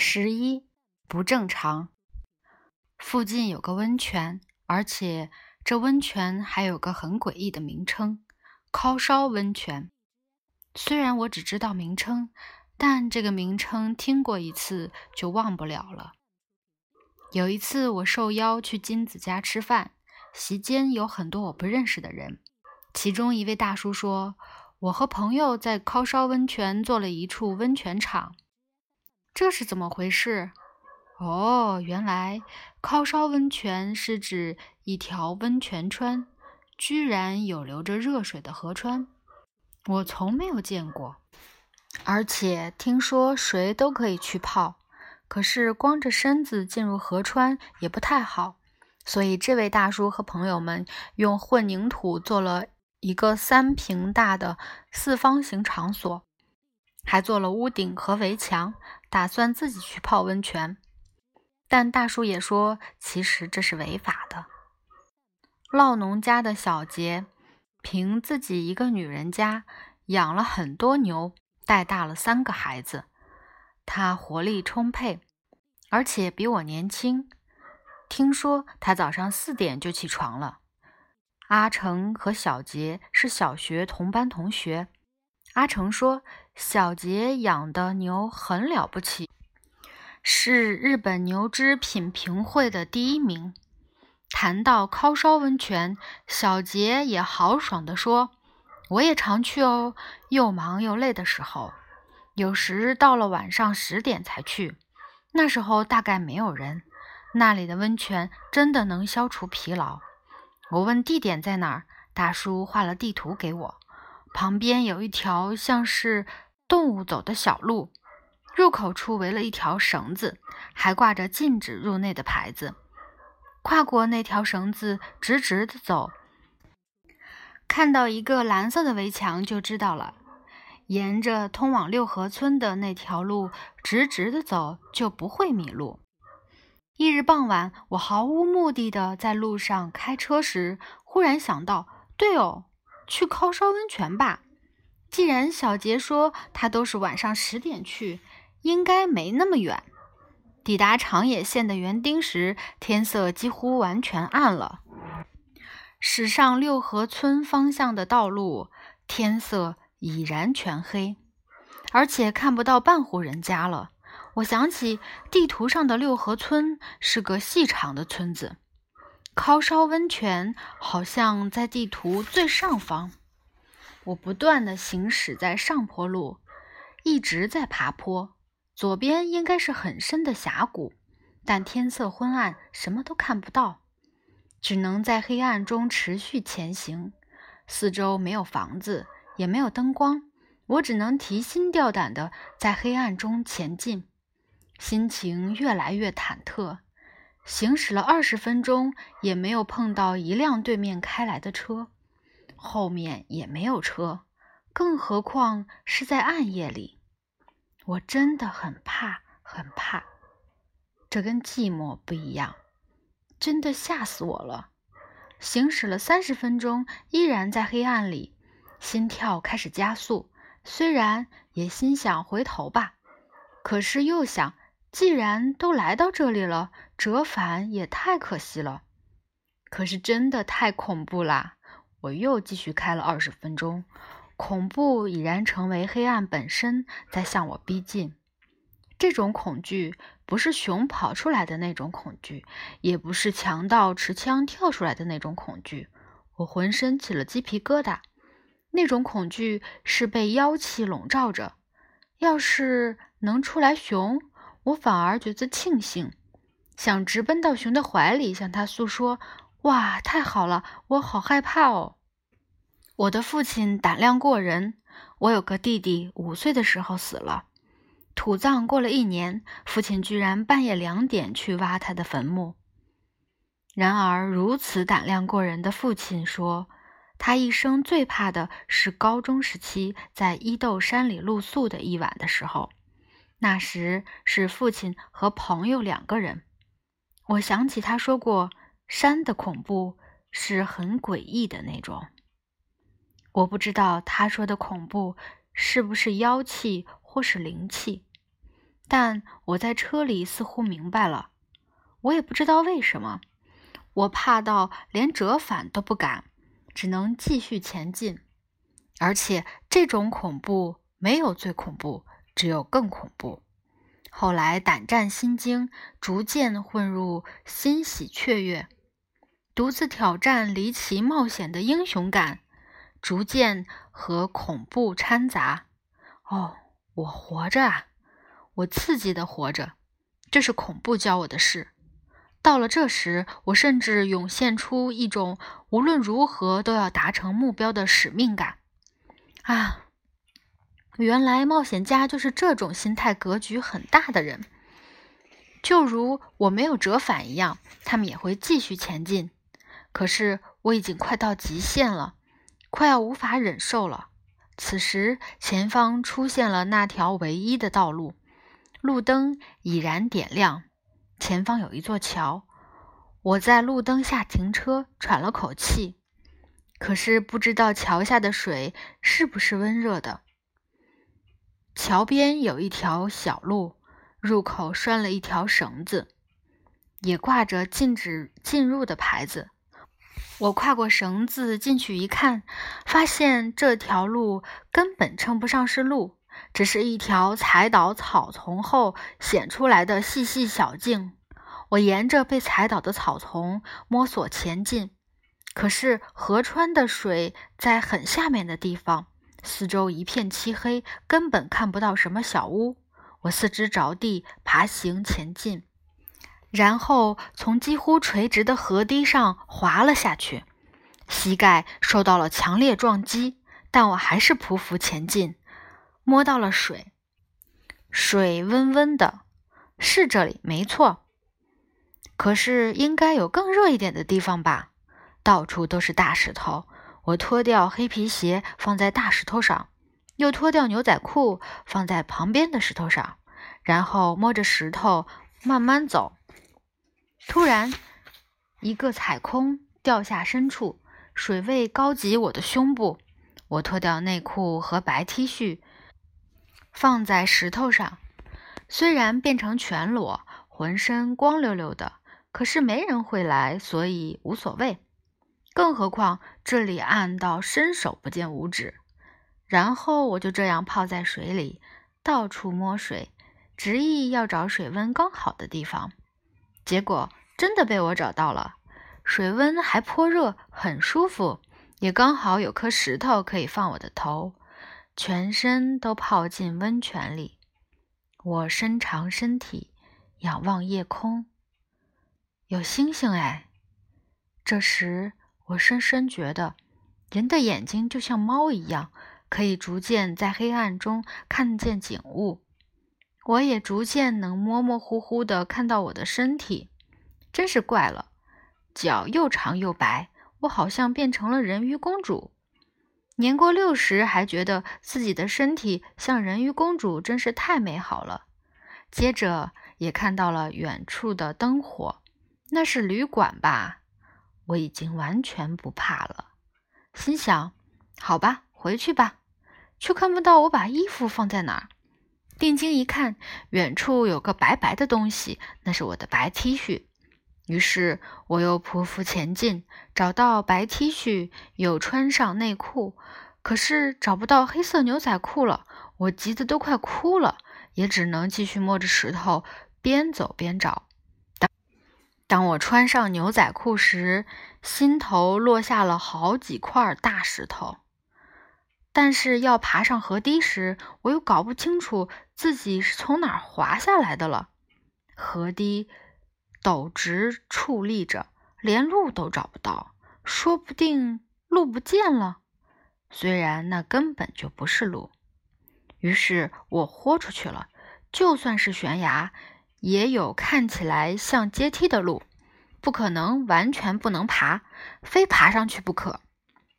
十一不正常。附近有个温泉，而且这温泉还有个很诡异的名称——烤烧温泉。虽然我只知道名称，但这个名称听过一次就忘不了了。有一次，我受邀去金子家吃饭，席间有很多我不认识的人。其中一位大叔说：“我和朋友在烤烧温泉做了一处温泉场。”这是怎么回事？哦，原来烤烧温泉是指一条温泉川，居然有流着热水的河川，我从没有见过。而且听说谁都可以去泡，可是光着身子进入河川也不太好，所以这位大叔和朋友们用混凝土做了一个三平大的四方形场所。还做了屋顶和围墙，打算自己去泡温泉。但大叔也说，其实这是违法的。酪农家的小杰，凭自己一个女人家养了很多牛，带大了三个孩子。他活力充沛，而且比我年轻。听说他早上四点就起床了。阿成和小杰是小学同班同学。阿成说：“小杰养的牛很了不起，是日本牛只品评会的第一名。”谈到烤烧温泉，小杰也豪爽地说：“我也常去哦，又忙又累的时候，有时到了晚上十点才去。那时候大概没有人，那里的温泉真的能消除疲劳。”我问地点在哪儿，大叔画了地图给我。旁边有一条像是动物走的小路，入口处围了一条绳子，还挂着禁止入内的牌子。跨过那条绳子，直直的走，看到一个蓝色的围墙就知道了。沿着通往六合村的那条路直直的走，就不会迷路。翌日傍晚，我毫无目的的在路上开车时，忽然想到，对哦。去烤烧温泉吧。既然小杰说他都是晚上十点去，应该没那么远。抵达长野县的园丁时，天色几乎完全暗了。驶上六合村方向的道路，天色已然全黑，而且看不到半户人家了。我想起地图上的六合村是个细长的村子。烤烧温泉好像在地图最上方。我不断的行驶在上坡路，一直在爬坡。左边应该是很深的峡谷，但天色昏暗，什么都看不到，只能在黑暗中持续前行。四周没有房子，也没有灯光，我只能提心吊胆的在黑暗中前进，心情越来越忐忑。行驶了二十分钟，也没有碰到一辆对面开来的车，后面也没有车，更何况是在暗夜里。我真的很怕，很怕。这跟寂寞不一样，真的吓死我了。行驶了三十分钟，依然在黑暗里，心跳开始加速。虽然也心想回头吧，可是又想。既然都来到这里了，折返也太可惜了。可是真的太恐怖啦！我又继续开了二十分钟，恐怖已然成为黑暗本身在向我逼近。这种恐惧不是熊跑出来的那种恐惧，也不是强盗持枪跳出来的那种恐惧。我浑身起了鸡皮疙瘩。那种恐惧是被妖气笼罩着。要是能出来熊。我反而觉得庆幸，想直奔到熊的怀里，向他诉说：“哇，太好了，我好害怕哦！”我的父亲胆量过人，我有个弟弟，五岁的时候死了，土葬过了一年，父亲居然半夜两点去挖他的坟墓。然而，如此胆量过人的父亲说，他一生最怕的是高中时期在伊豆山里露宿的一晚的时候。那时是父亲和朋友两个人。我想起他说过，山的恐怖是很诡异的那种。我不知道他说的恐怖是不是妖气或是灵气。但我在车里似乎明白了，我也不知道为什么，我怕到连折返都不敢，只能继续前进。而且这种恐怖没有最恐怖，只有更恐怖。后来胆战心惊，逐渐混入欣喜雀跃，独自挑战离奇冒险的英雄感，逐渐和恐怖掺杂。哦，我活着啊！我刺激的活着，这是恐怖教我的事。到了这时，我甚至涌现出一种无论如何都要达成目标的使命感。啊，原来冒险家就是这种心态格局很大的人，就如我没有折返一样，他们也会继续前进。可是我已经快到极限了，快要无法忍受了。此时，前方出现了那条唯一的道路。路灯已然点亮，前方有一座桥。我在路灯下停车，喘了口气。可是不知道桥下的水是不是温热的。桥边有一条小路，入口拴了一条绳子，也挂着禁止进入的牌子。我跨过绳子进去一看，发现这条路根本称不上是路。只是一条踩倒草丛后显出来的细细小径，我沿着被踩倒的草丛摸索前进。可是河川的水在很下面的地方，四周一片漆黑，根本看不到什么小屋。我四肢着地爬行前进，然后从几乎垂直的河堤上滑了下去，膝盖受到了强烈撞击，但我还是匍匐前进。摸到了水，水温温的，是这里没错。可是应该有更热一点的地方吧？到处都是大石头。我脱掉黑皮鞋放在大石头上，又脱掉牛仔裤放在旁边的石头上，然后摸着石头慢慢走。突然，一个踩空，掉下深处，水位高及我的胸部。我脱掉内裤和白 T 恤。放在石头上，虽然变成全裸，浑身光溜溜的，可是没人会来，所以无所谓。更何况这里暗到伸手不见五指。然后我就这样泡在水里，到处摸水，执意要找水温刚好的地方。结果真的被我找到了，水温还颇热，很舒服，也刚好有颗石头可以放我的头。全身都泡进温泉里，我伸长身体，仰望夜空，有星星哎。这时，我深深觉得，人的眼睛就像猫一样，可以逐渐在黑暗中看见景物。我也逐渐能模模糊糊地看到我的身体，真是怪了，脚又长又白，我好像变成了人鱼公主。年过六十还觉得自己的身体像人鱼公主，真是太美好了。接着也看到了远处的灯火，那是旅馆吧？我已经完全不怕了，心想：好吧，回去吧。却看不到我把衣服放在哪儿。定睛一看，远处有个白白的东西，那是我的白 T 恤。于是我又匍匐前进，找到白 T 恤，又穿上内裤，可是找不到黑色牛仔裤了。我急得都快哭了，也只能继续摸着石头，边走边找。当我穿上牛仔裤时，心头落下了好几块大石头。但是要爬上河堤时，我又搞不清楚自己是从哪儿滑下来的了。河堤。陡直矗立着，连路都找不到，说不定路不见了。虽然那根本就不是路。于是我豁出去了，就算是悬崖，也有看起来像阶梯的路，不可能完全不能爬，非爬上去不可。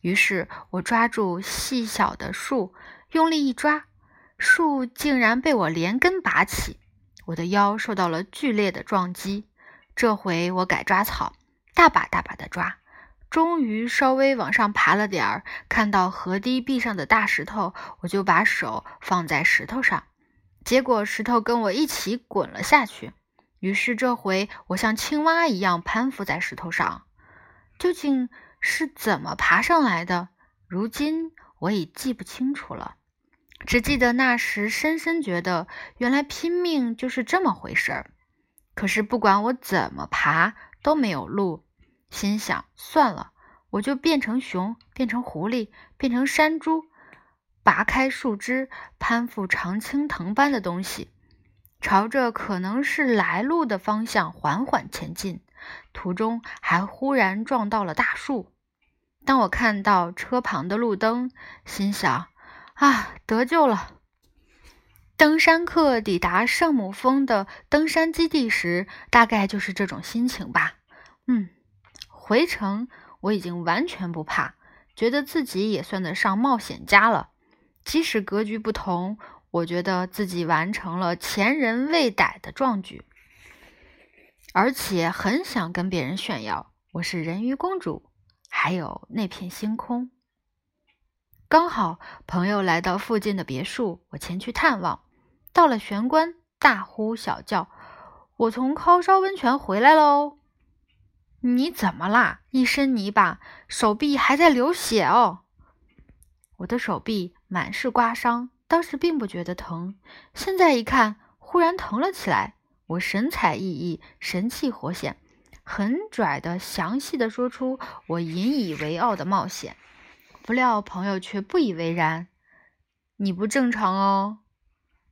于是我抓住细小的树，用力一抓，树竟然被我连根拔起，我的腰受到了剧烈的撞击。这回我改抓草，大把大把的抓，终于稍微往上爬了点儿。看到河堤壁上的大石头，我就把手放在石头上，结果石头跟我一起滚了下去。于是这回我像青蛙一样攀附在石头上。究竟是怎么爬上来的？如今我已记不清楚了，只记得那时深深觉得，原来拼命就是这么回事儿。可是不管我怎么爬都没有路，心想算了，我就变成熊，变成狐狸，变成山猪，拔开树枝，攀附常青藤般的东西，朝着可能是来路的方向缓缓前进。途中还忽然撞到了大树。当我看到车旁的路灯，心想：“啊，得救了！”登山客抵达圣母峰的登山基地时，大概就是这种心情吧。嗯，回程我已经完全不怕，觉得自己也算得上冒险家了。即使格局不同，我觉得自己完成了前人未逮的壮举。而且很想跟别人炫耀，我是人鱼公主，还有那片星空。刚好朋友来到附近的别墅，我前去探望。到了玄关，大呼小叫：“我从烤烧温泉回来喽！”你怎么啦？一身泥巴，手臂还在流血哦。我的手臂满是刮伤，当时并不觉得疼，现在一看，忽然疼了起来。我神采奕奕，神气活现，很拽的详细的说出我引以为傲的冒险，不料朋友却不以为然。你不正常哦，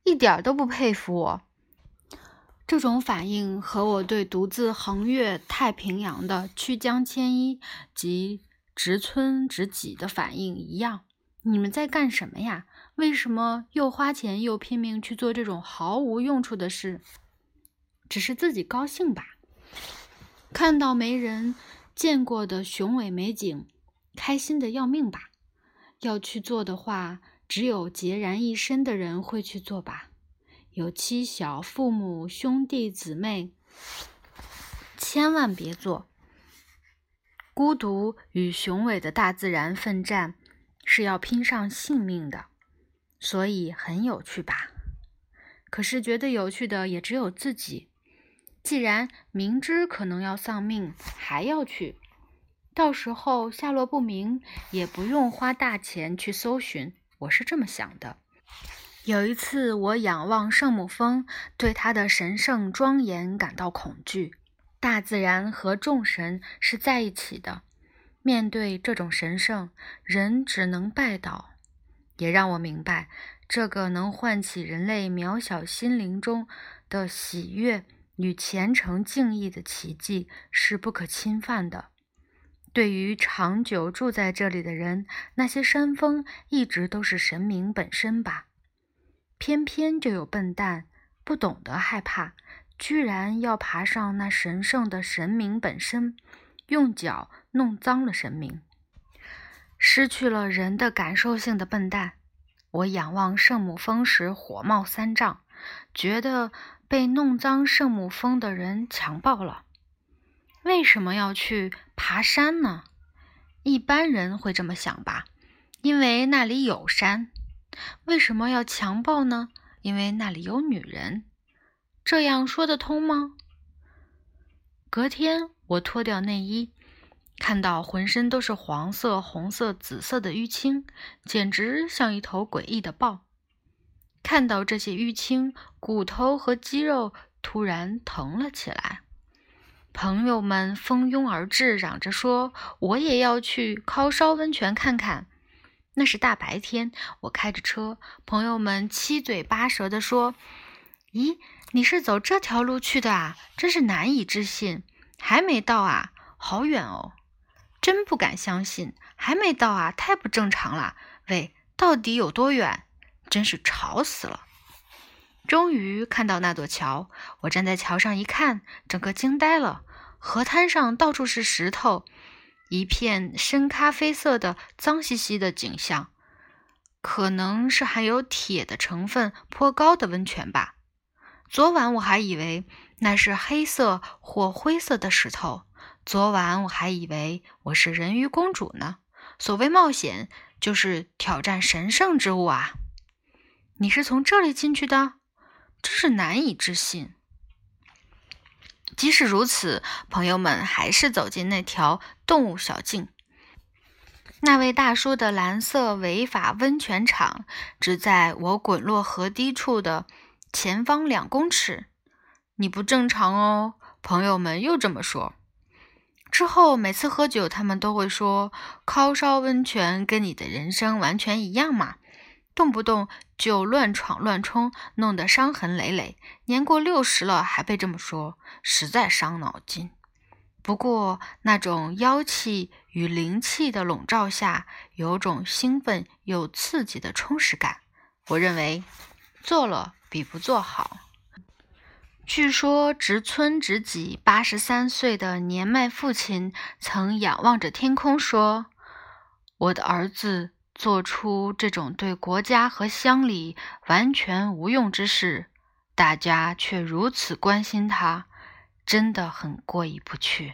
一点都不佩服我。这种反应和我对独自横越太平洋的曲江千一及植村直己的反应一样。你们在干什么呀？为什么又花钱又拼命去做这种毫无用处的事？只是自己高兴吧，看到没人见过的雄伟美景，开心的要命吧。要去做的话，只有孑然一身的人会去做吧。有妻小、父母、兄弟姊妹，千万别做。孤独与雄伟的大自然奋战，是要拼上性命的，所以很有趣吧。可是觉得有趣的也只有自己。既然明知可能要丧命，还要去，到时候下落不明，也不用花大钱去搜寻。我是这么想的。有一次，我仰望圣母峰，对它的神圣庄严感到恐惧。大自然和众神是在一起的，面对这种神圣，人只能拜倒。也让我明白，这个能唤起人类渺小心灵中的喜悦。与虔诚敬意的奇迹是不可侵犯的。对于长久住在这里的人，那些山峰一直都是神明本身吧？偏偏就有笨蛋不懂得害怕，居然要爬上那神圣的神明本身，用脚弄脏了神明，失去了人的感受性的笨蛋。我仰望圣母峰时火冒三丈，觉得。被弄脏圣母峰的人强暴了，为什么要去爬山呢？一般人会这么想吧，因为那里有山。为什么要强暴呢？因为那里有女人。这样说得通吗？隔天我脱掉内衣，看到浑身都是黄色、红色、紫色的淤青，简直像一头诡异的豹。看到这些淤青，骨头和肌肉突然疼了起来。朋友们蜂拥而至，嚷着说：“我也要去烤烧温泉看看。”那是大白天，我开着车，朋友们七嘴八舌地说：“咦，你是走这条路去的啊？真是难以置信，还没到啊？好远哦！真不敢相信，还没到啊？太不正常了！喂，到底有多远？”真是吵死了！终于看到那座桥，我站在桥上一看，整个惊呆了。河滩上到处是石头，一片深咖啡色的脏兮兮的景象，可能是含有铁的成分颇高的温泉吧。昨晚我还以为那是黑色或灰色的石头，昨晚我还以为我是人鱼公主呢。所谓冒险，就是挑战神圣之物啊！你是从这里进去的？真是难以置信。即使如此，朋友们还是走进那条动物小径。那位大叔的蓝色违法温泉场只在我滚落河堤处的前方两公尺。你不正常哦，朋友们又这么说。之后每次喝酒，他们都会说：“烤烧温泉跟你的人生完全一样嘛，动不动就乱闯乱冲，弄得伤痕累累。年过六十了还被这么说，实在伤脑筋。”不过，那种妖气与灵气的笼罩下，有种兴奋又刺激的充实感。我认为，做了比不做好。据说，植村直己八十三岁的年迈父亲曾仰望着天空说：“我的儿子做出这种对国家和乡里完全无用之事，大家却如此关心他。”真的很过意不去。